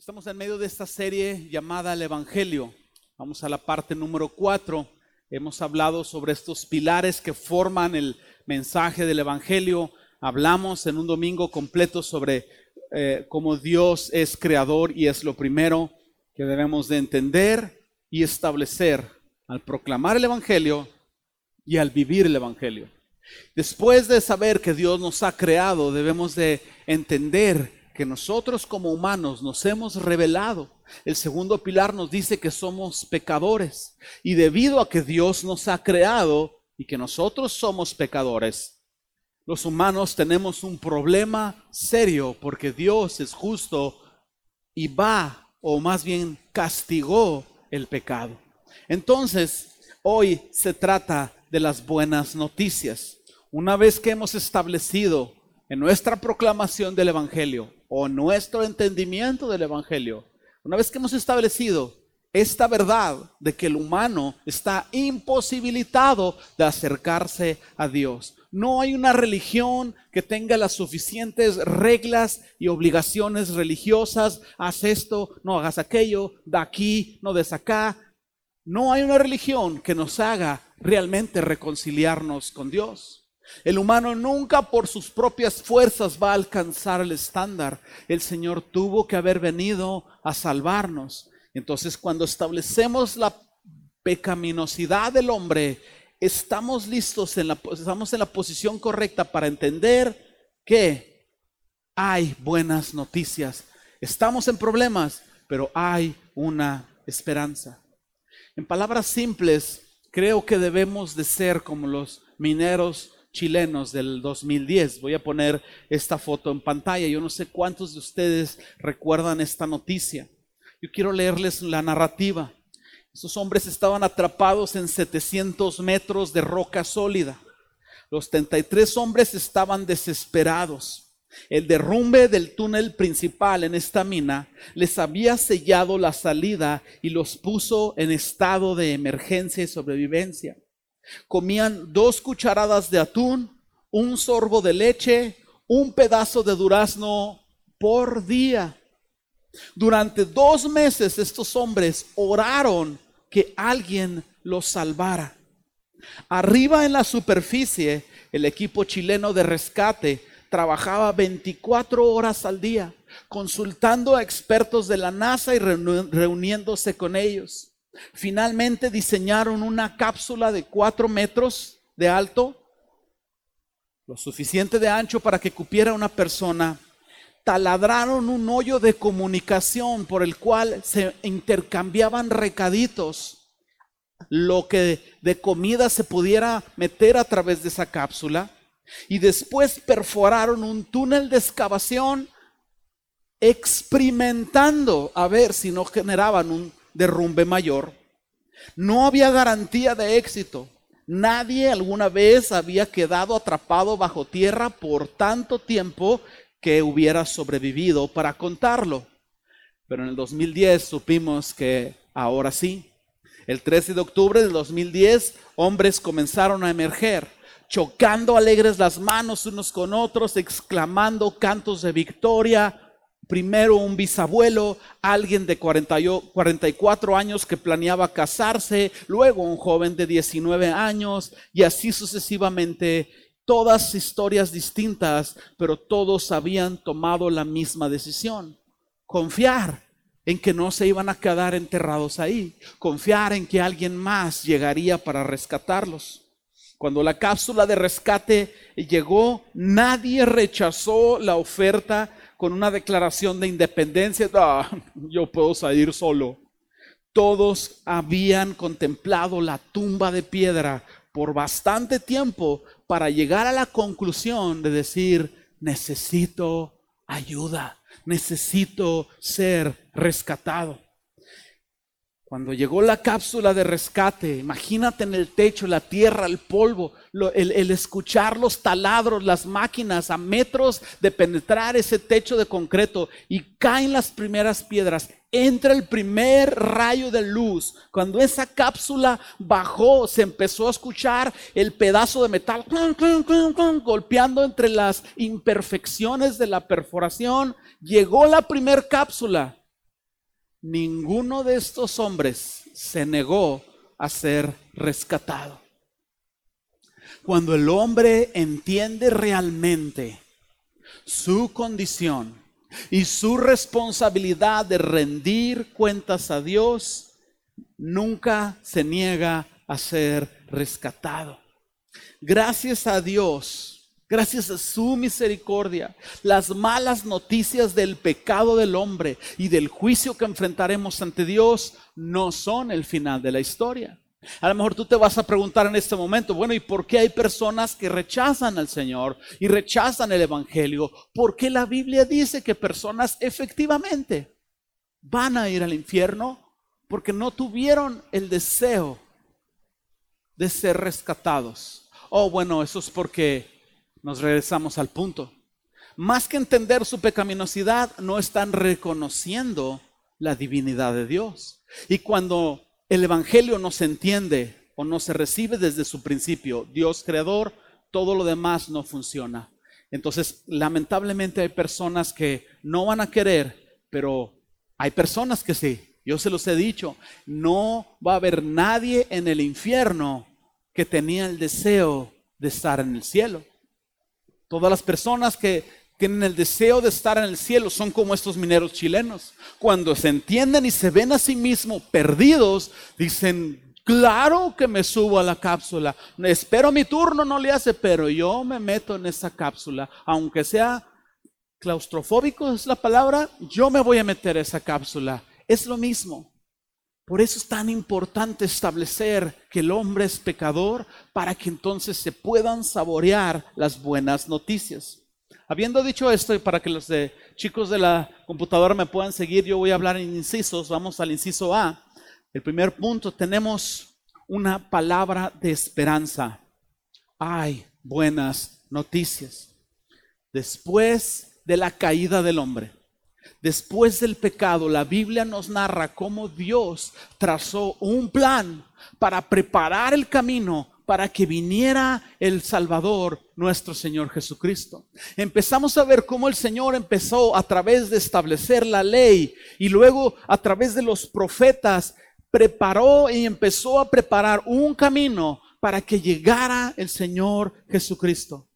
Estamos en medio de esta serie llamada el Evangelio. Vamos a la parte número cuatro. Hemos hablado sobre estos pilares que forman el mensaje del Evangelio. Hablamos en un domingo completo sobre eh, cómo Dios es creador y es lo primero que debemos de entender y establecer al proclamar el Evangelio y al vivir el Evangelio. Después de saber que Dios nos ha creado, debemos de entender que nosotros como humanos nos hemos revelado. El segundo pilar nos dice que somos pecadores. Y debido a que Dios nos ha creado y que nosotros somos pecadores, los humanos tenemos un problema serio porque Dios es justo y va, o más bien castigó el pecado. Entonces, hoy se trata de las buenas noticias. Una vez que hemos establecido en nuestra proclamación del Evangelio o nuestro entendimiento del Evangelio, una vez que hemos establecido esta verdad de que el humano está imposibilitado de acercarse a Dios. No hay una religión que tenga las suficientes reglas y obligaciones religiosas. Haz esto, no hagas aquello, da aquí, no des acá. No hay una religión que nos haga realmente reconciliarnos con Dios. El humano nunca por sus propias fuerzas va a alcanzar el estándar. El Señor tuvo que haber venido a salvarnos. Entonces, cuando establecemos la pecaminosidad del hombre, estamos listos, en la, estamos en la posición correcta para entender que hay buenas noticias. Estamos en problemas, pero hay una esperanza. En palabras simples, creo que debemos de ser como los mineros chilenos del 2010. Voy a poner esta foto en pantalla. Yo no sé cuántos de ustedes recuerdan esta noticia. Yo quiero leerles la narrativa. Esos hombres estaban atrapados en 700 metros de roca sólida. Los 33 hombres estaban desesperados. El derrumbe del túnel principal en esta mina les había sellado la salida y los puso en estado de emergencia y sobrevivencia. Comían dos cucharadas de atún, un sorbo de leche, un pedazo de durazno por día. Durante dos meses estos hombres oraron que alguien los salvara. Arriba en la superficie, el equipo chileno de rescate trabajaba 24 horas al día, consultando a expertos de la NASA y reuniéndose con ellos. Finalmente diseñaron una cápsula de cuatro metros de alto, lo suficiente de ancho para que cupiera una persona. Taladraron un hoyo de comunicación por el cual se intercambiaban recaditos, lo que de comida se pudiera meter a través de esa cápsula. Y después perforaron un túnel de excavación experimentando a ver si no generaban un derrumbe mayor. No había garantía de éxito. Nadie alguna vez había quedado atrapado bajo tierra por tanto tiempo que hubiera sobrevivido para contarlo. Pero en el 2010 supimos que ahora sí. El 13 de octubre del 2010, hombres comenzaron a emerger, chocando alegres las manos unos con otros, exclamando cantos de victoria, primero un bisabuelo, alguien de 44 años que planeaba casarse, luego un joven de 19 años y así sucesivamente, todas historias distintas, pero todos habían tomado la misma decisión, confiar en que no se iban a quedar enterrados ahí, confiar en que alguien más llegaría para rescatarlos. Cuando la cápsula de rescate llegó, nadie rechazó la oferta con una declaración de independencia, yo puedo salir solo. Todos habían contemplado la tumba de piedra por bastante tiempo para llegar a la conclusión de decir, necesito ayuda, necesito ser rescatado. Cuando llegó la cápsula de rescate, imagínate en el techo, la tierra, el polvo, el, escuchar los taladros, las máquinas a metros de penetrar ese techo de concreto y caen las primeras piedras. Entra el primer rayo de luz. Cuando esa cápsula bajó, se empezó a escuchar el pedazo de metal golpeando entre las imperfecciones de la perforación. Llegó la primer cápsula ninguno de estos hombres se negó a ser rescatado. Cuando el hombre entiende realmente su condición y su responsabilidad de rendir cuentas a Dios, nunca se niega a ser rescatado. Gracias a Dios gracias a su misericordia, las malas noticias del pecado del hombre y del juicio que enfrentaremos ante Dios no son el final de la historia. A lo mejor tú te vas a preguntar en este momento, bueno, ¿y por qué hay personas que rechazan al Señor y rechazan el Evangelio? ¿Por qué la Biblia dice que personas efectivamente van a ir al infierno porque no tuvieron el deseo de ser rescatados? Oh, bueno, eso es porque nos regresamos al punto. Más que entender su pecaminosidad, no están reconociendo la divinidad de Dios. Y cuando el Evangelio no se entiende o no se recibe desde su principio, Dios creador, todo lo demás no funciona. Entonces, lamentablemente hay personas que no van a querer, pero hay personas que sí. Yo se los he dicho, no va a haber nadie en el infierno que tenía el deseo de estar en el cielo. Todas las personas que tienen el deseo de estar en el cielo son como estos mineros chilenos. Cuando se entienden y se ven a sí mismos perdidos, dicen, claro que me subo a la cápsula. Espero mi turno, no le hace, pero yo me meto en esa cápsula. Aunque sea claustrofóbico es la palabra, yo me voy a meter a esa cápsula. Es lo mismo. Por eso es tan importante establecer que el hombre es pecador para que entonces se puedan saborear las buenas noticias. Habiendo dicho esto, y para que los chicos de la computadora me puedan seguir, yo voy a hablar en incisos. Vamos al inciso A. El primer punto, tenemos una palabra de esperanza. Hay buenas noticias. Después de la caída del hombre, Después del pecado, la Biblia nos narra cómo Dios trazó un plan para preparar el camino para que viniera el Salvador, nuestro Señor Jesucristo. Empezamos a ver cómo el Señor empezó a través de establecer la ley y luego a través de los profetas preparó y empezó a preparar un camino para que llegara el Señor Jesucristo.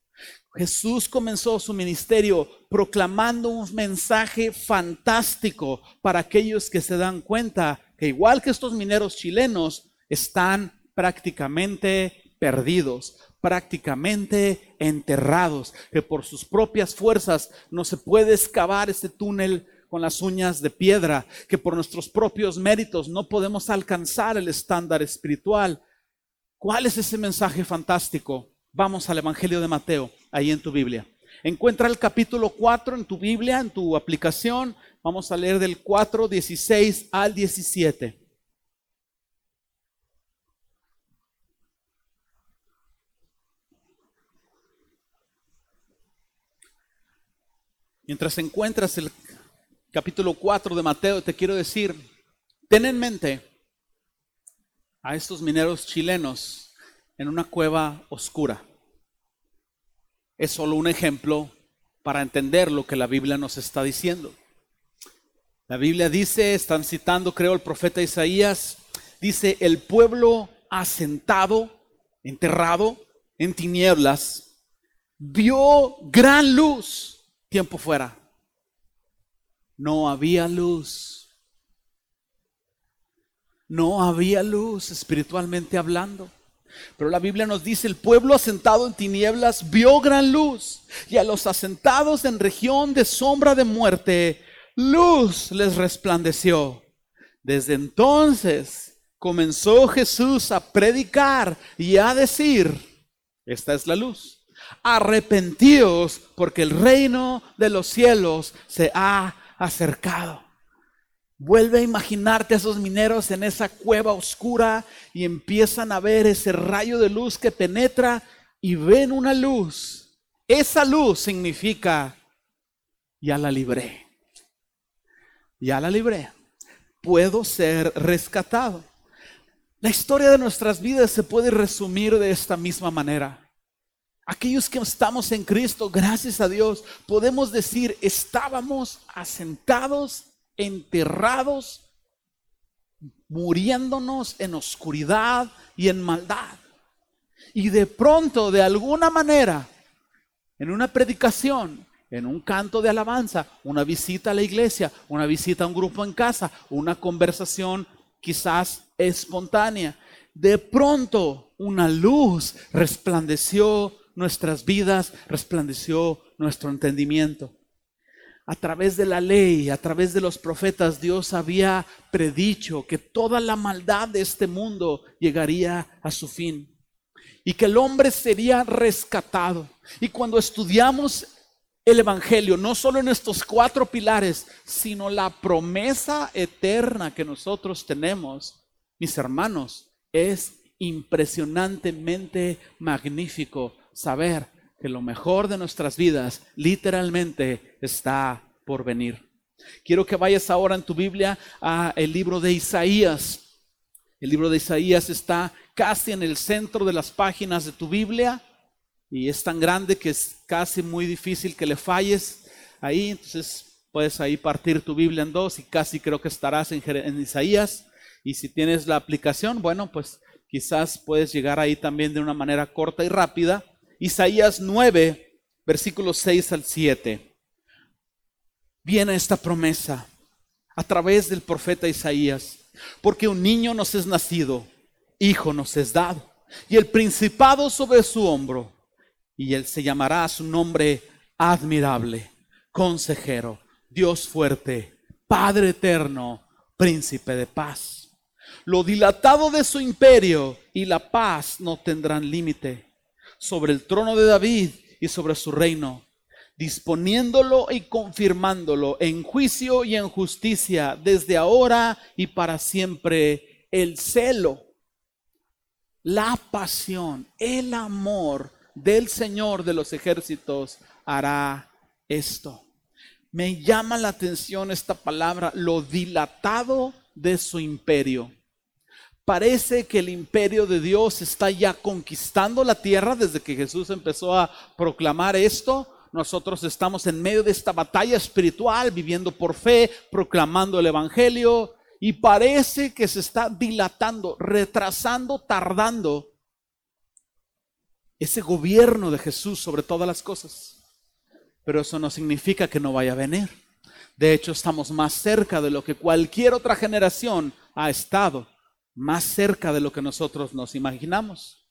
Jesús comenzó su ministerio proclamando un mensaje fantástico para aquellos que se dan cuenta que igual que estos mineros chilenos, están prácticamente perdidos, prácticamente enterrados, que por sus propias fuerzas no se puede excavar este túnel con las uñas de piedra, que por nuestros propios méritos no podemos alcanzar el estándar espiritual. ¿Cuál es ese mensaje fantástico? Vamos al Evangelio de Mateo, ahí en tu Biblia. Encuentra el capítulo 4 en tu Biblia, en tu aplicación. Vamos a leer del 4, 16 al 17. Mientras encuentras el capítulo 4 de Mateo, te quiero decir, ten en mente a estos mineros chilenos en una cueva oscura. Es solo un ejemplo para entender lo que la Biblia nos está diciendo. La Biblia dice, están citando creo el profeta Isaías, dice, el pueblo asentado, enterrado en tinieblas, vio gran luz tiempo fuera. No había luz. No había luz espiritualmente hablando. Pero la Biblia nos dice, el pueblo asentado en tinieblas vio gran luz y a los asentados en región de sombra de muerte, luz les resplandeció. Desde entonces comenzó Jesús a predicar y a decir, esta es la luz, arrepentíos porque el reino de los cielos se ha acercado. Vuelve a imaginarte a esos mineros en esa cueva oscura y empiezan a ver ese rayo de luz que penetra y ven una luz. Esa luz significa, ya la libré. Ya la libré. Puedo ser rescatado. La historia de nuestras vidas se puede resumir de esta misma manera. Aquellos que estamos en Cristo, gracias a Dios, podemos decir, estábamos asentados enterrados muriéndonos en oscuridad y en maldad. Y de pronto, de alguna manera, en una predicación, en un canto de alabanza, una visita a la iglesia, una visita a un grupo en casa, una conversación quizás espontánea, de pronto una luz resplandeció nuestras vidas, resplandeció nuestro entendimiento. A través de la ley, a través de los profetas, Dios había predicho que toda la maldad de este mundo llegaría a su fin y que el hombre sería rescatado. Y cuando estudiamos el Evangelio, no solo en estos cuatro pilares, sino la promesa eterna que nosotros tenemos, mis hermanos, es impresionantemente magnífico saber que lo mejor de nuestras vidas literalmente está por venir. Quiero que vayas ahora en tu Biblia a el libro de Isaías. El libro de Isaías está casi en el centro de las páginas de tu Biblia y es tan grande que es casi muy difícil que le falles ahí. Entonces puedes ahí partir tu Biblia en dos y casi creo que estarás en, en Isaías. Y si tienes la aplicación, bueno, pues quizás puedes llegar ahí también de una manera corta y rápida. Isaías 9, versículos 6 al 7. Viene esta promesa a través del profeta Isaías, porque un niño nos es nacido, hijo nos es dado, y el principado sobre su hombro y él se llamará su nombre admirable, consejero, Dios fuerte, Padre eterno, príncipe de paz. Lo dilatado de su imperio y la paz no tendrán límite sobre el trono de David y sobre su reino, disponiéndolo y confirmándolo en juicio y en justicia desde ahora y para siempre. El celo, la pasión, el amor del Señor de los ejércitos hará esto. Me llama la atención esta palabra, lo dilatado de su imperio. Parece que el imperio de Dios está ya conquistando la tierra desde que Jesús empezó a proclamar esto. Nosotros estamos en medio de esta batalla espiritual, viviendo por fe, proclamando el Evangelio, y parece que se está dilatando, retrasando, tardando ese gobierno de Jesús sobre todas las cosas. Pero eso no significa que no vaya a venir. De hecho, estamos más cerca de lo que cualquier otra generación ha estado, más cerca de lo que nosotros nos imaginamos.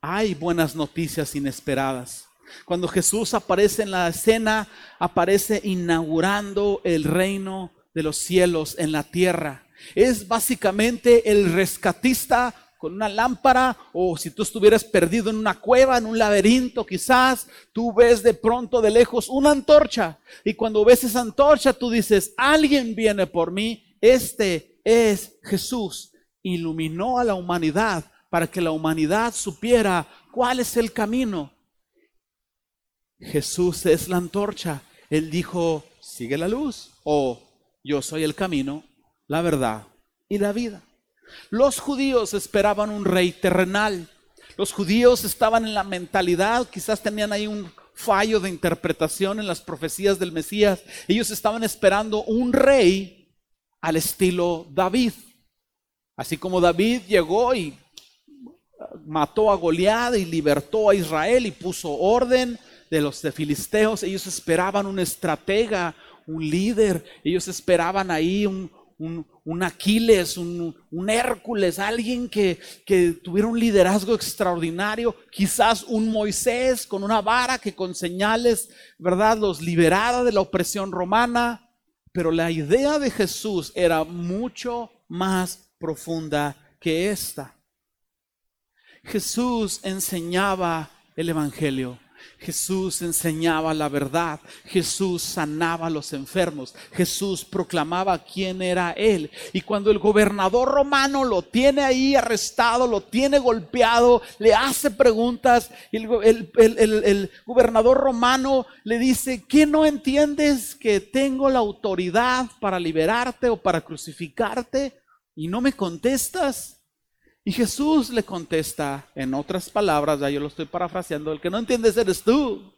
Hay buenas noticias inesperadas. Cuando Jesús aparece en la escena, aparece inaugurando el reino de los cielos en la tierra. Es básicamente el rescatista con una lámpara o si tú estuvieras perdido en una cueva, en un laberinto quizás, tú ves de pronto de lejos una antorcha y cuando ves esa antorcha tú dices, alguien viene por mí, este es Jesús. Iluminó a la humanidad para que la humanidad supiera cuál es el camino. Jesús es la antorcha. Él dijo, sigue la luz o yo soy el camino, la verdad y la vida. Los judíos esperaban un rey terrenal. Los judíos estaban en la mentalidad, quizás tenían ahí un fallo de interpretación en las profecías del Mesías. Ellos estaban esperando un rey al estilo David. Así como David llegó y mató a Goliat y libertó a Israel y puso orden de los filisteos, ellos esperaban un estratega, un líder, ellos esperaban ahí un, un, Aquiles, un, Hércules, alguien que, que tuviera un liderazgo extraordinario, quizás un Moisés con una vara que con señales, ¿verdad?, los liberara de la opresión romana. Pero la idea de Jesús era mucho más profunda que esta. Jesús enseñaba el Evangelio. Jesús enseñaba la verdad, Jesús sanaba a los enfermos, Jesús proclamaba quién era Él. Y cuando el gobernador romano lo tiene ahí arrestado, lo tiene golpeado, le hace preguntas, el, el gobernador romano le dice, ¿qué no entiendes que tengo la autoridad para liberarte o para crucificarte? Y no me contestas. Y Jesús le contesta en otras palabras, ya yo lo estoy parafraseando, el que no entiendes eres tú.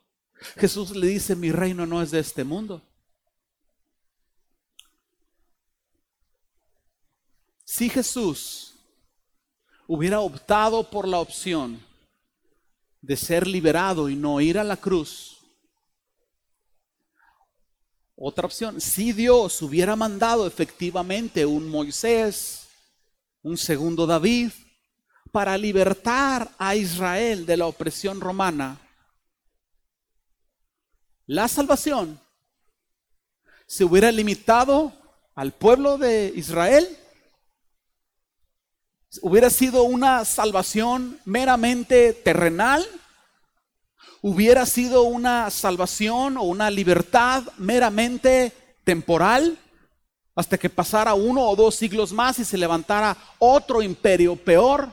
Jesús le dice, mi reino no es de este mundo. Si Jesús hubiera optado por la opción de ser liberado y no ir a la cruz, otra opción, si Dios hubiera mandado efectivamente un Moisés, un segundo David, para libertar a Israel de la opresión romana, la salvación se hubiera limitado al pueblo de Israel, hubiera sido una salvación meramente terrenal, hubiera sido una salvación o una libertad meramente temporal, hasta que pasara uno o dos siglos más y se levantara otro imperio peor.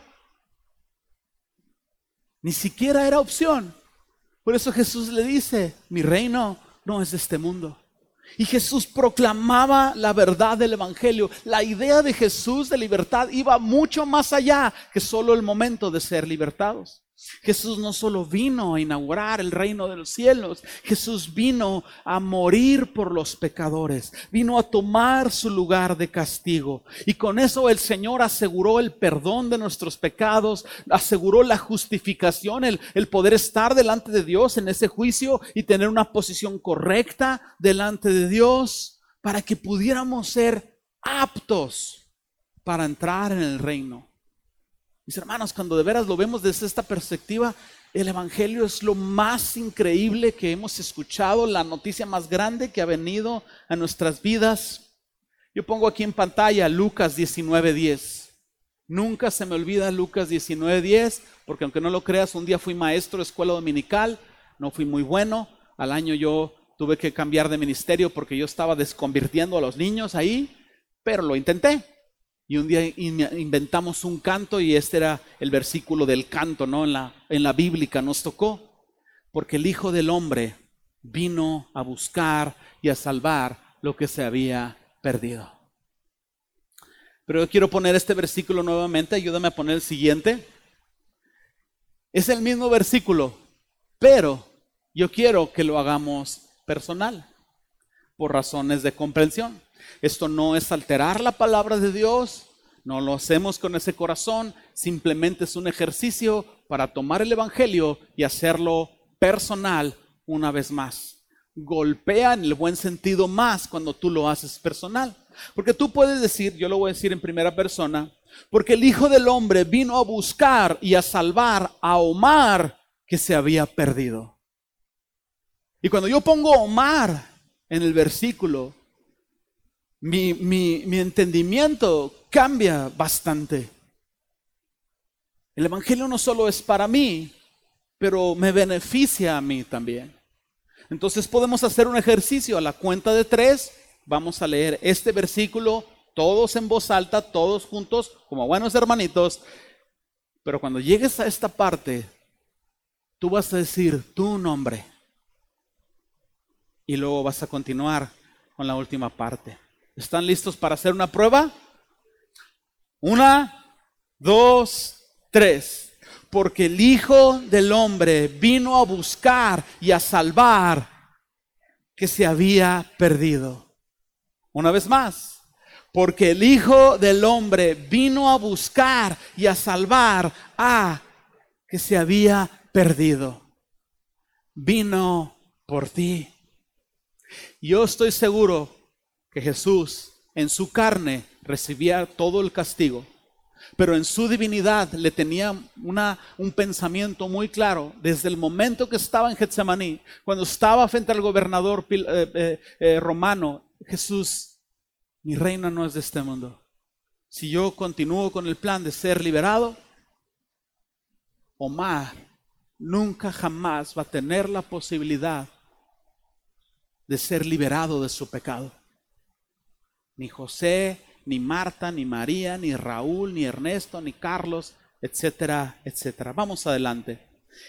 Ni siquiera era opción. Por eso Jesús le dice, mi reino no es de este mundo. Y Jesús proclamaba la verdad del Evangelio. La idea de Jesús de libertad iba mucho más allá que solo el momento de ser libertados. Jesús no solo vino a inaugurar el reino de los cielos, Jesús vino a morir por los pecadores, vino a tomar su lugar de castigo. Y con eso el Señor aseguró el perdón de nuestros pecados, aseguró la justificación, el, el poder estar delante de Dios en ese juicio y tener una posición correcta delante de Dios para que pudiéramos ser aptos para entrar en el reino. Mis hermanos, cuando de veras lo vemos desde esta perspectiva, el Evangelio es lo más increíble que hemos escuchado, la noticia más grande que ha venido a nuestras vidas. Yo pongo aquí en pantalla Lucas 19:10. Nunca se me olvida Lucas 19:10, porque aunque no lo creas, un día fui maestro de escuela dominical, no fui muy bueno. Al año yo tuve que cambiar de ministerio porque yo estaba desconvirtiendo a los niños ahí, pero lo intenté. Y un día inventamos un canto y este era el versículo del canto, ¿no? En la, en la bíblica nos tocó. Porque el Hijo del Hombre vino a buscar y a salvar lo que se había perdido. Pero yo quiero poner este versículo nuevamente, ayúdame a poner el siguiente. Es el mismo versículo, pero yo quiero que lo hagamos personal, por razones de comprensión. Esto no es alterar la palabra de Dios, no lo hacemos con ese corazón, simplemente es un ejercicio para tomar el Evangelio y hacerlo personal una vez más. Golpea en el buen sentido más cuando tú lo haces personal. Porque tú puedes decir, yo lo voy a decir en primera persona, porque el Hijo del Hombre vino a buscar y a salvar a Omar que se había perdido. Y cuando yo pongo Omar en el versículo, mi, entendimiento cambia bastante. El Evangelio no solo es para mí, pero me beneficia a mí también. Entonces podemos hacer un ejercicio a la cuenta de tres. Vamos a leer este versículo todos en voz alta, todos juntos, como buenos hermanitos. Pero cuando llegues a esta parte, tú vas a decir tu nombre. Y luego vas a continuar con la última parte. ¿Están listos para hacer una prueba? Una, dos, tres. Porque el Hijo del Hombre vino a buscar y a salvar que se había perdido. Una vez más. Porque el Hijo del Hombre vino a buscar y a salvar a que se había perdido. Vino por ti. Yo estoy seguro que Jesús en su carne recibía todo el castigo, pero en su divinidad le tenía una, un pensamiento muy claro desde el momento que estaba en Getsemaní, cuando estaba frente al gobernador eh, eh, eh, romano, Jesús, mi reino no es de este mundo. Si yo continúo con el plan de ser liberado, Omar nunca jamás va a tener la posibilidad de ser liberado de su pecado. Ni José, ni Marta, ni María, ni Raúl, ni Ernesto, ni Carlos, etcétera, etcétera. Vamos adelante.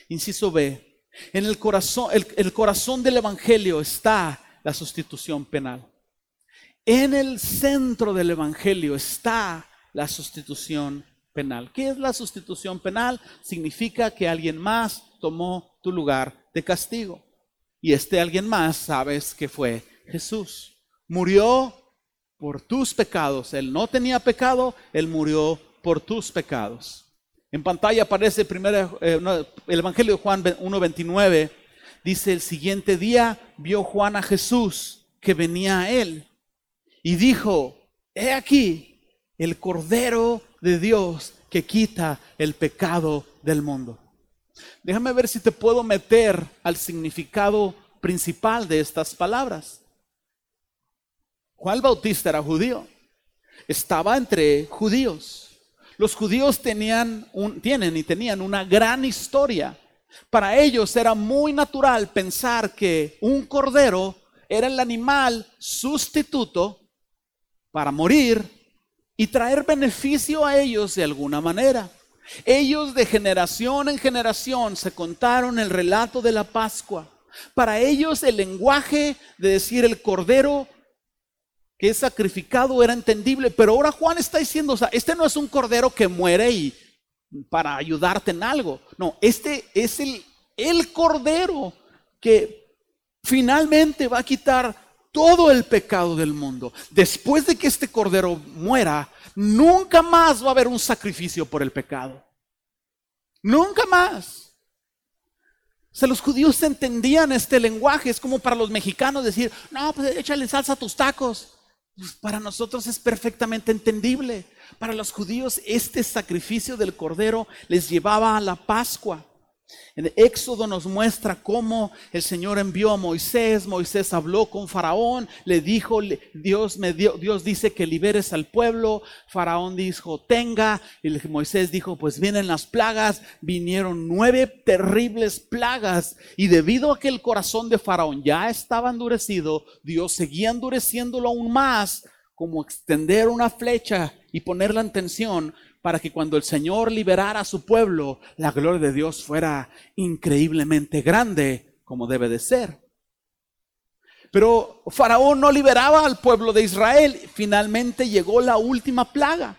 Inciso B. En el corazón, el, corazón del Evangelio está la sustitución penal. En el centro del Evangelio está la sustitución penal. ¿Qué es la sustitución penal? Significa que alguien más tomó tu lugar de castigo. Y este alguien más sabes que fue Jesús. Murió por tus pecados. Él no tenía pecado, Él murió por tus pecados. En pantalla aparece primero, eh, el Evangelio de Juan 1.29. Dice, el siguiente día vio Juan a Jesús que venía a él y dijo, he aquí el Cordero de Dios que quita el pecado del mundo. Déjame ver si te puedo meter al significado principal de estas palabras. Juan Bautista era judío, estaba entre judíos. Los judíos tenían un, tienen y tenían una gran historia. Para ellos era muy natural pensar que un cordero era el animal sustituto para morir y traer beneficio a ellos de alguna manera. Ellos de generación en generación se contaron el relato de la Pascua. Para ellos el lenguaje de decir el cordero que es sacrificado era entendible, pero ahora Juan está diciendo, o sea, este no es un cordero que muere y para ayudarte en algo. No, este es el, el cordero que finalmente va a quitar todo el pecado del mundo. Después de que este cordero muera, nunca más va a haber un sacrificio por el pecado. Nunca más. O sea, los judíos entendían este lenguaje. Es como para los mexicanos decir, no, pues échale salsa a tus tacos. Pues para nosotros es perfectamente entendible. Para los judíos este sacrificio del cordero les llevaba a la Pascua. En Éxodo nos muestra cómo el Señor envió a Moisés, Moisés habló con Faraón, le dijo, Dios, me dio, Dios dice que liberes al pueblo, Faraón dijo, tenga, y Moisés dijo, pues vienen las plagas, vinieron nueve terribles plagas, y debido a que el corazón de Faraón ya estaba endurecido, Dios seguía endureciéndolo aún más, como extender una flecha y ponerla en tensión para que cuando el Señor liberara a su pueblo, la gloria de Dios fuera increíblemente grande, como debe de ser. Pero Faraón no liberaba al pueblo de Israel. Finalmente llegó la última plaga,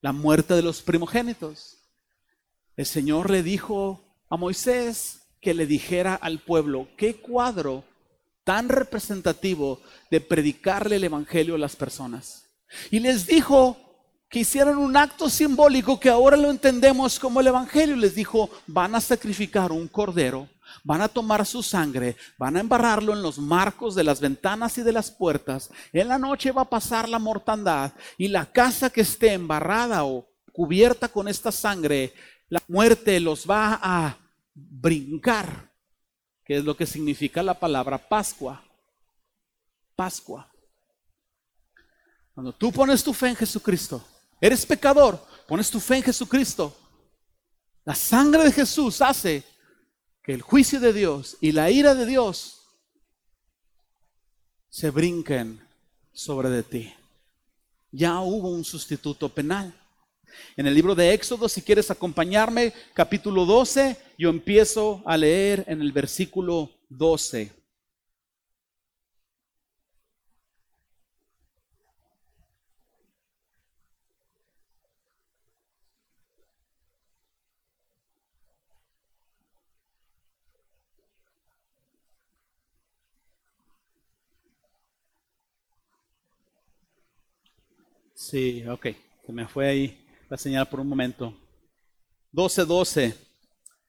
la muerte de los primogénitos. El Señor le dijo a Moisés que le dijera al pueblo, qué cuadro tan representativo de predicarle el Evangelio a las personas. Y les dijo, que hicieron un acto simbólico que ahora lo entendemos como el Evangelio. Les dijo, van a sacrificar un cordero, van a tomar su sangre, van a embarrarlo en los marcos de las ventanas y de las puertas. En la noche va a pasar la mortandad y la casa que esté embarrada o cubierta con esta sangre, la muerte los va a brincar, que es lo que significa la palabra Pascua. Pascua. Cuando tú pones tu fe en Jesucristo, Eres pecador, pones tu fe en Jesucristo. La sangre de Jesús hace que el juicio de Dios y la ira de Dios se brinquen sobre de ti. Ya hubo un sustituto penal. En el libro de Éxodo, si quieres acompañarme, capítulo 12, yo empiezo a leer en el versículo 12. Sí, ok. Se me fue ahí la señal por un momento. 12, 12.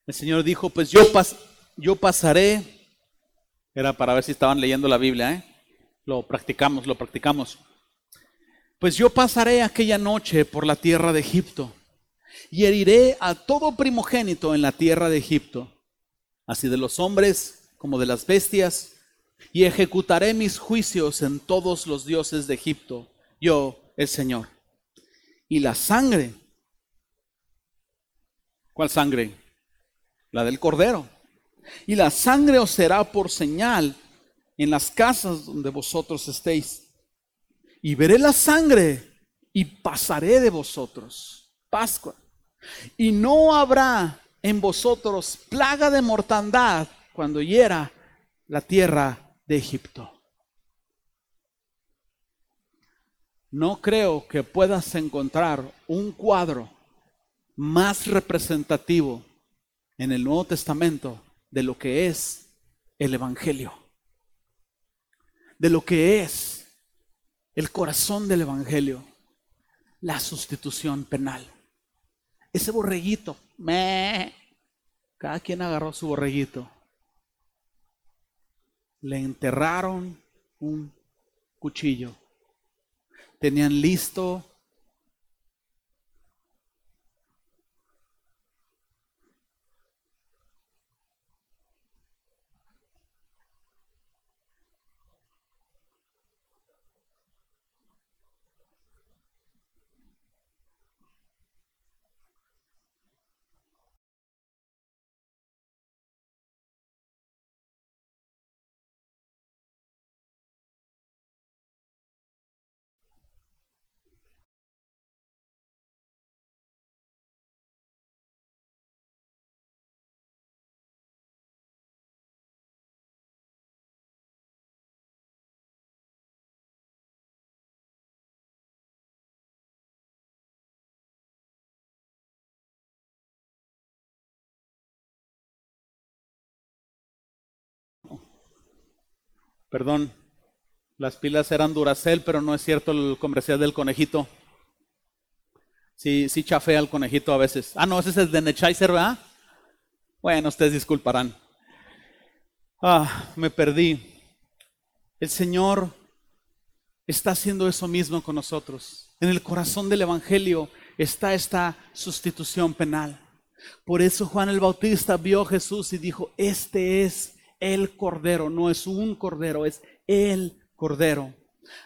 El Señor dijo, pues yo, pas yo pasaré. Era para ver si estaban leyendo la Biblia, ¿eh? Lo practicamos, lo practicamos. Pues yo pasaré aquella noche por la tierra de Egipto y heriré a todo primogénito en la tierra de Egipto, así de los hombres como de las bestias, y ejecutaré mis juicios en todos los dioses de Egipto. Yo, el Señor. Y la sangre. ¿Cuál sangre? La del cordero. Y la sangre os será por señal en las casas donde vosotros estéis. Y veré la sangre y pasaré de vosotros. Pascua. Y no habrá en vosotros plaga de mortandad cuando hiera la tierra de Egipto. No creo que puedas encontrar un cuadro más representativo en el Nuevo Testamento de lo que es el Evangelio, de lo que es el corazón del Evangelio, la sustitución penal. Ese borreguito, me, cada quien agarró su borreguito. Le enterraron un cuchillo. Tenían listo Perdón, las pilas eran Duracell, pero no es cierto el comercial del conejito. Sí, sí chafea el conejito a veces. Ah, no, ese es el de Nechizer, ¿verdad? Bueno, ustedes disculparán. Ah, me perdí. El Señor está haciendo eso mismo con nosotros. En el corazón del Evangelio está esta sustitución penal. Por eso Juan el Bautista vio a Jesús y dijo, este es el Cordero, no es un Cordero, es el Cordero.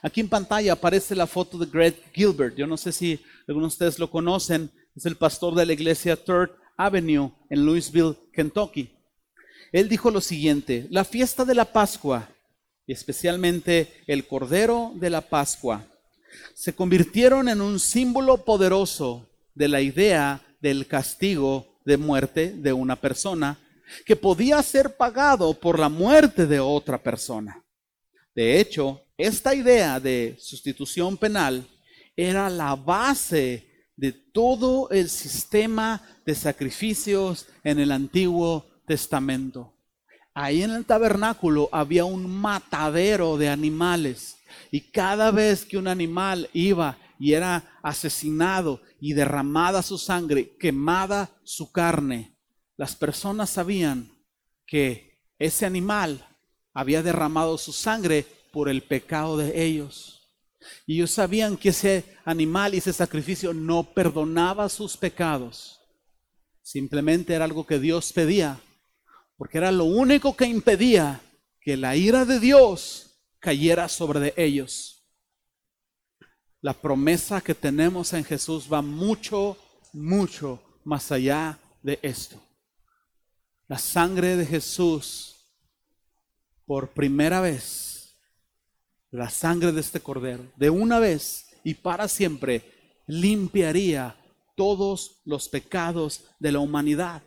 Aquí en pantalla aparece la foto de Greg Gilbert. Yo no sé si algunos de ustedes lo conocen. Es el pastor de la iglesia Third Avenue en Louisville, Kentucky. Él dijo lo siguiente, la fiesta de la Pascua, y especialmente el Cordero de la Pascua, se convirtieron en un símbolo poderoso de la idea del castigo de muerte de una persona que podía ser pagado por la muerte de otra persona. De hecho, esta idea de sustitución penal era la base de todo el sistema de sacrificios en el Antiguo Testamento. Ahí en el tabernáculo había un matadero de animales y cada vez que un animal iba y era asesinado y derramada su sangre, quemada su carne, las personas sabían que ese animal había derramado su sangre por el pecado de ellos. Y ellos sabían que ese animal y ese sacrificio no perdonaba sus pecados. Simplemente era algo que Dios pedía, porque era lo único que impedía que la ira de Dios cayera sobre ellos. La promesa que tenemos en Jesús va mucho, mucho más allá de esto la sangre de Jesús por primera vez, la sangre de este cordero, de una vez y para siempre, limpiaría todos los pecados de la humanidad.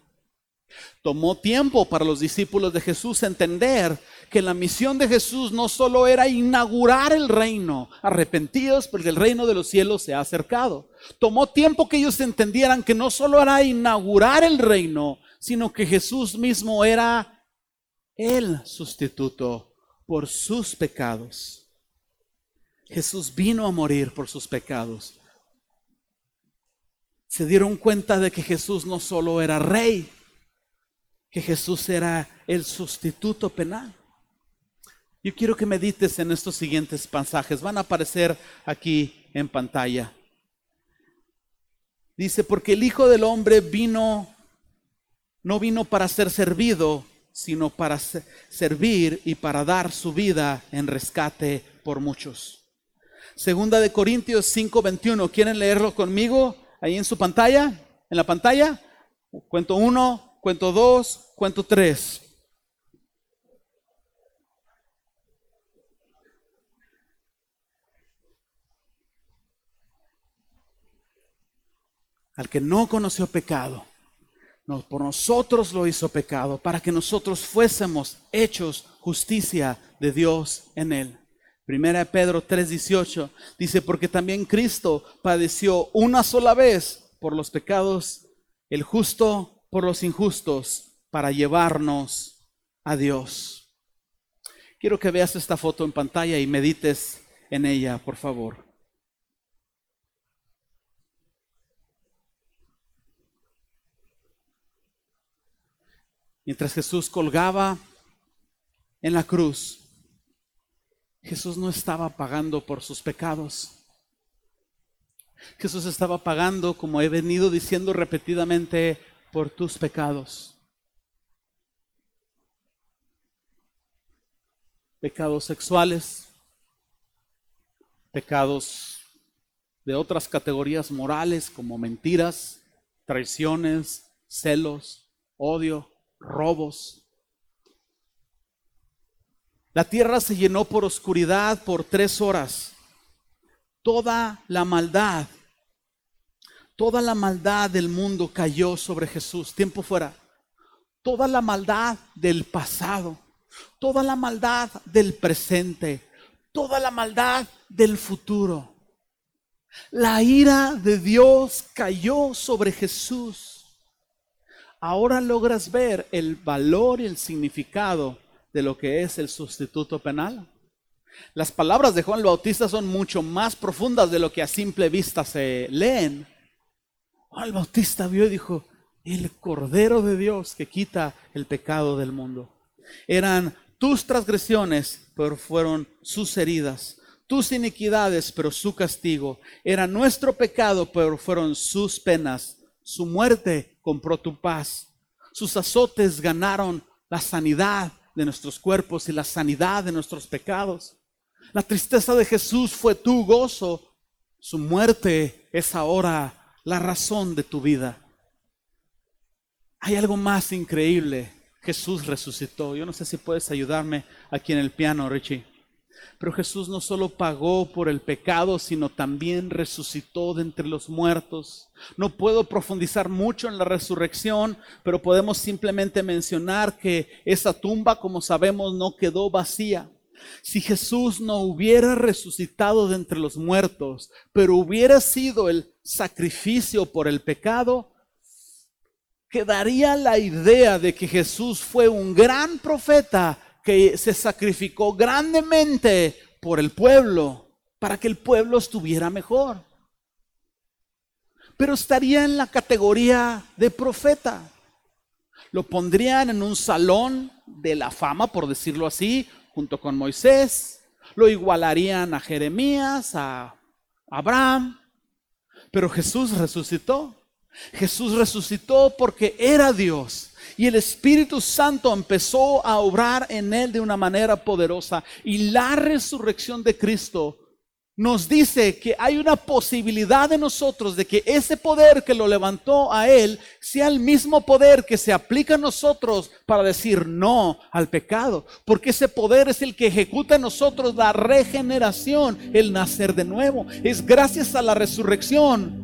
Tomó tiempo para los discípulos de Jesús entender que la misión de Jesús no solo era inaugurar el reino, arrepentidos porque el reino de los cielos se ha acercado. Tomó tiempo que ellos entendieran que no solo era inaugurar el reino, sino que Jesús mismo era el sustituto por sus pecados. Jesús vino a morir por sus pecados. Se dieron cuenta de que Jesús no solo era rey, que Jesús era el sustituto penal. Yo quiero que medites en estos siguientes pasajes. Van a aparecer aquí en pantalla. Dice, porque el Hijo del Hombre vino no vino para ser servido, sino para servir y para dar su vida en rescate por muchos. Segunda de Corintios 5:21, ¿quieren leerlo conmigo ahí en su pantalla? ¿En la pantalla? Cuento uno, cuento dos, cuento tres. Al que no conoció pecado, por nosotros lo hizo pecado, para que nosotros fuésemos hechos justicia de Dios en él. Primera Pedro 3:18 dice, porque también Cristo padeció una sola vez por los pecados, el justo por los injustos, para llevarnos a Dios. Quiero que veas esta foto en pantalla y medites en ella, por favor. Mientras Jesús colgaba en la cruz, Jesús no estaba pagando por sus pecados. Jesús estaba pagando, como he venido diciendo repetidamente, por tus pecados. Pecados sexuales, pecados de otras categorías morales como mentiras, traiciones, celos, odio, robos. La tierra se llenó por oscuridad por tres horas. Toda la maldad, toda la maldad del mundo cayó sobre Jesús. Tiempo fuera. Toda la maldad del pasado, toda la maldad del presente, toda la maldad del futuro. La ira de Dios cayó sobre Jesús ahora logras ver el valor y el significado de lo que es el sustituto penal. Las palabras de Juan el Bautista son mucho más profundas de lo que a simple vista se leen. Juan Bautista vio y dijo, el Cordero de Dios que quita el pecado del mundo. Eran tus transgresiones, pero fueron sus heridas. Tus iniquidades, pero su castigo. Era nuestro pecado, pero fueron sus penas. Su muerte compró tu paz. Sus azotes ganaron la sanidad de nuestros cuerpos y la sanidad de nuestros pecados. La tristeza de Jesús fue tu gozo. Su muerte es ahora la razón de tu vida. Hay algo más increíble. Jesús resucitó. Yo no sé si puedes ayudarme aquí en el piano, Richie. Pero Jesús no solo pagó por el pecado, sino también resucitó de entre los muertos. No puedo profundizar mucho en la resurrección, pero podemos simplemente mencionar que esa tumba, como sabemos, no quedó vacía. Si Jesús no hubiera resucitado de entre los muertos, pero hubiera sido el sacrificio por el pecado, quedaría la idea de que Jesús fue un gran profeta que se sacrificó grandemente por el pueblo, para que el pueblo estuviera mejor. Pero estaría en la categoría de profeta. Lo pondrían en un salón de la fama, por decirlo así, junto con Moisés. Lo igualarían a Jeremías, a Abraham. Pero Jesús resucitó. Jesús resucitó porque era Dios y el Espíritu Santo empezó a obrar en él de una manera poderosa. Y la resurrección de Cristo nos dice que hay una posibilidad de nosotros de que ese poder que lo levantó a él sea el mismo poder que se aplica a nosotros para decir no al pecado. Porque ese poder es el que ejecuta en nosotros la regeneración, el nacer de nuevo. Es gracias a la resurrección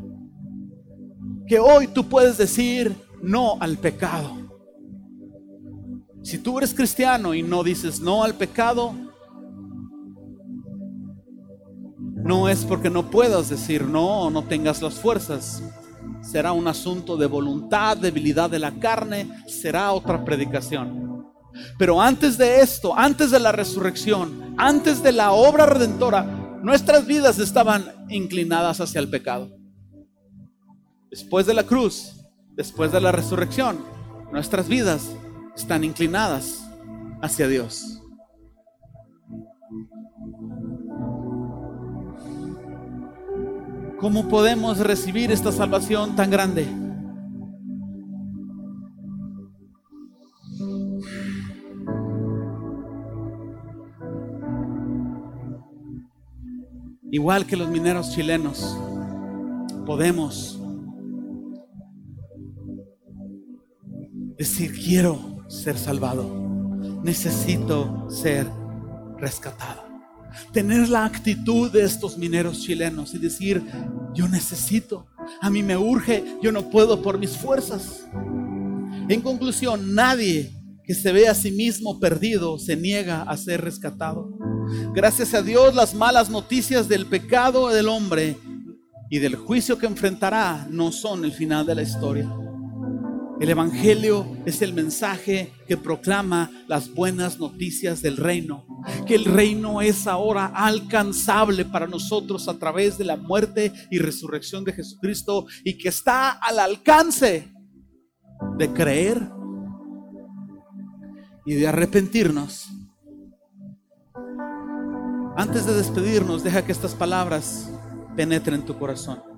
que hoy tú puedes decir no al pecado. Si tú eres cristiano y no dices no al pecado, no es porque no puedas decir no o no tengas las fuerzas. Será un asunto de voluntad, debilidad de la carne, será otra predicación. Pero antes de esto, antes de la resurrección, antes de la obra redentora, nuestras vidas estaban inclinadas hacia el pecado. Después de la cruz, después de la resurrección, nuestras vidas están inclinadas hacia Dios. ¿Cómo podemos recibir esta salvación tan grande? Igual que los mineros chilenos, podemos decir, quiero ser salvado. Necesito ser rescatado. Tener la actitud de estos mineros chilenos y decir, yo necesito, a mí me urge, yo no puedo por mis fuerzas. En conclusión, nadie que se ve a sí mismo perdido se niega a ser rescatado. Gracias a Dios, las malas noticias del pecado del hombre y del juicio que enfrentará no son el final de la historia. El Evangelio es el mensaje que proclama las buenas noticias del reino. que el reino es ahora alcanzable para nosotros a través de la muerte y resurrección de Jesucristo y que está al alcance de creer y de arrepentirnos. Antes de despedirnos, deja que estas palabras penetren tu corazón.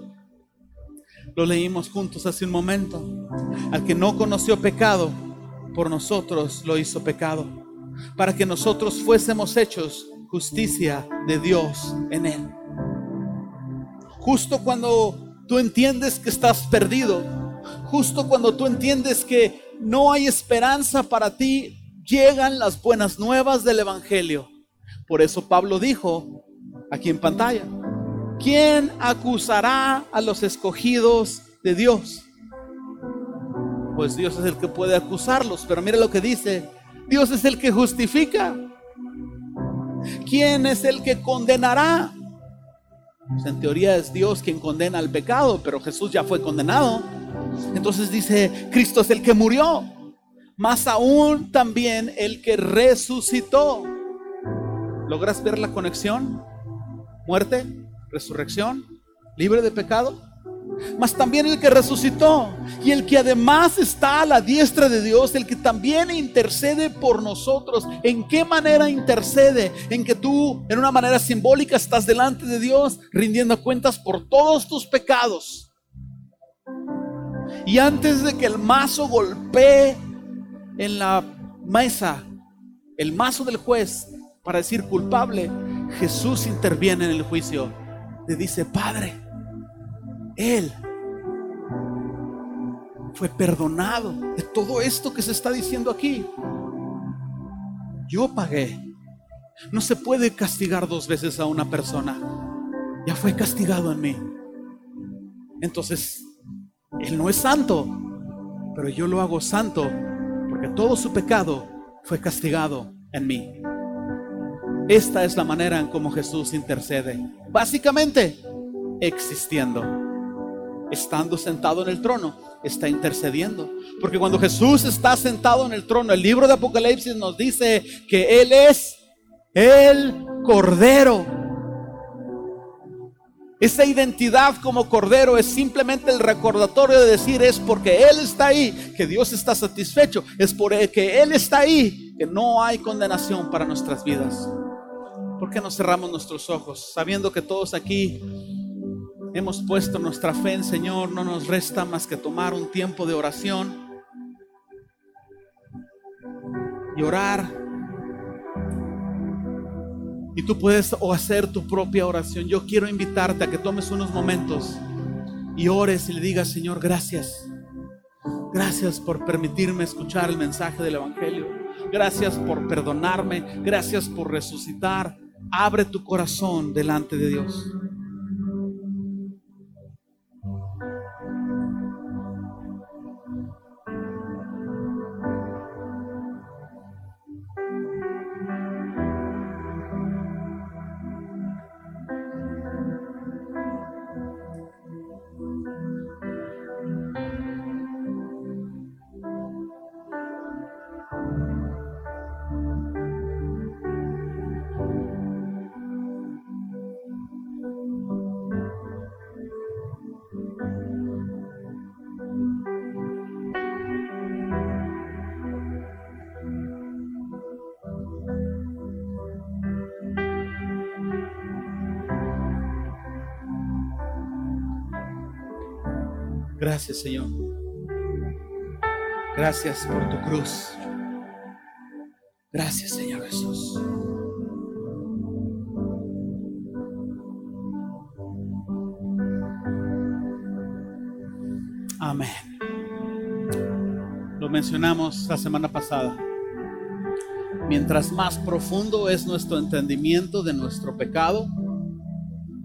Lo leímos juntos hace un momento. Al que no conoció pecado, por nosotros lo hizo pecado, para que nosotros fuésemos hechos justicia de Dios en Él. Justo cuando tú entiendes que estás perdido, justo cuando tú entiendes que no hay esperanza para ti, llegan las buenas nuevas del Evangelio. Por eso Pablo dijo aquí en pantalla, ¿quién acusará a los escogidos de Dios? Pues Dios es el que puede acusarlos, pero mira lo que dice, Dios es el que justifica. ¿Quién es el que condenará? Pues, en teoría es Dios quien condena al pecado, pero Jesús ya fue condenado. Entonces dice, Cristo es el que murió, más aún también el que resucitó. ¿Logras ver la conexión? Muerte, resurrección, libre de pecado mas también el que resucitó y el que además está a la diestra de Dios, el que también intercede por nosotros. ¿En qué manera intercede? En que tú, en una manera simbólica, estás delante de Dios rindiendo cuentas por todos tus pecados. Y antes de que el mazo golpee en la mesa, el mazo del juez, para decir culpable, Jesús interviene en el juicio. Dice, Padre, él fue perdonado de todo esto que se está diciendo aquí. Yo pagué. No se puede castigar dos veces a una persona. Ya fue castigado en mí. Entonces, Él no es santo, pero yo lo hago santo porque todo su pecado fue castigado en mí. Esta es la manera en cómo Jesús intercede. Básicamente, existiendo estando sentado en el trono, está intercediendo. Porque cuando Jesús está sentado en el trono, el libro de Apocalipsis nos dice que Él es el Cordero. Esa identidad como Cordero es simplemente el recordatorio de decir es porque Él está ahí, que Dios está satisfecho, es por que Él está ahí, que no hay condenación para nuestras vidas. ¿Por qué no cerramos nuestros ojos sabiendo que todos aquí hemos puesto nuestra fe en Señor, no nos resta más que tomar un tiempo de oración y orar. Y tú puedes hacer tu propia oración. Yo quiero invitarte a que tomes unos momentos y ores y le digas, Señor, gracias. Gracias por permitirme escuchar el mensaje del Evangelio. Gracias por perdonarme. Gracias por resucitar. Abre tu corazón delante de Dios. Gracias, Señor. Gracias por tu cruz. Gracias, Señor Jesús. Amén. Lo mencionamos la semana pasada. Mientras más profundo es nuestro entendimiento de nuestro pecado,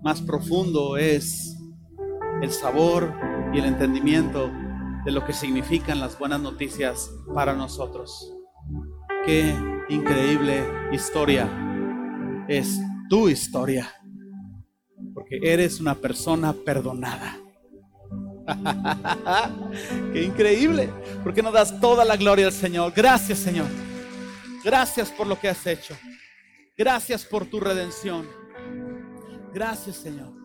más profundo es el sabor y el entendimiento de lo que significan las buenas noticias para nosotros. Qué increíble historia es tu historia, porque eres una persona perdonada. Qué increíble, porque nos das toda la gloria al Señor. Gracias, Señor. Gracias por lo que has hecho. Gracias por tu redención. Gracias, Señor.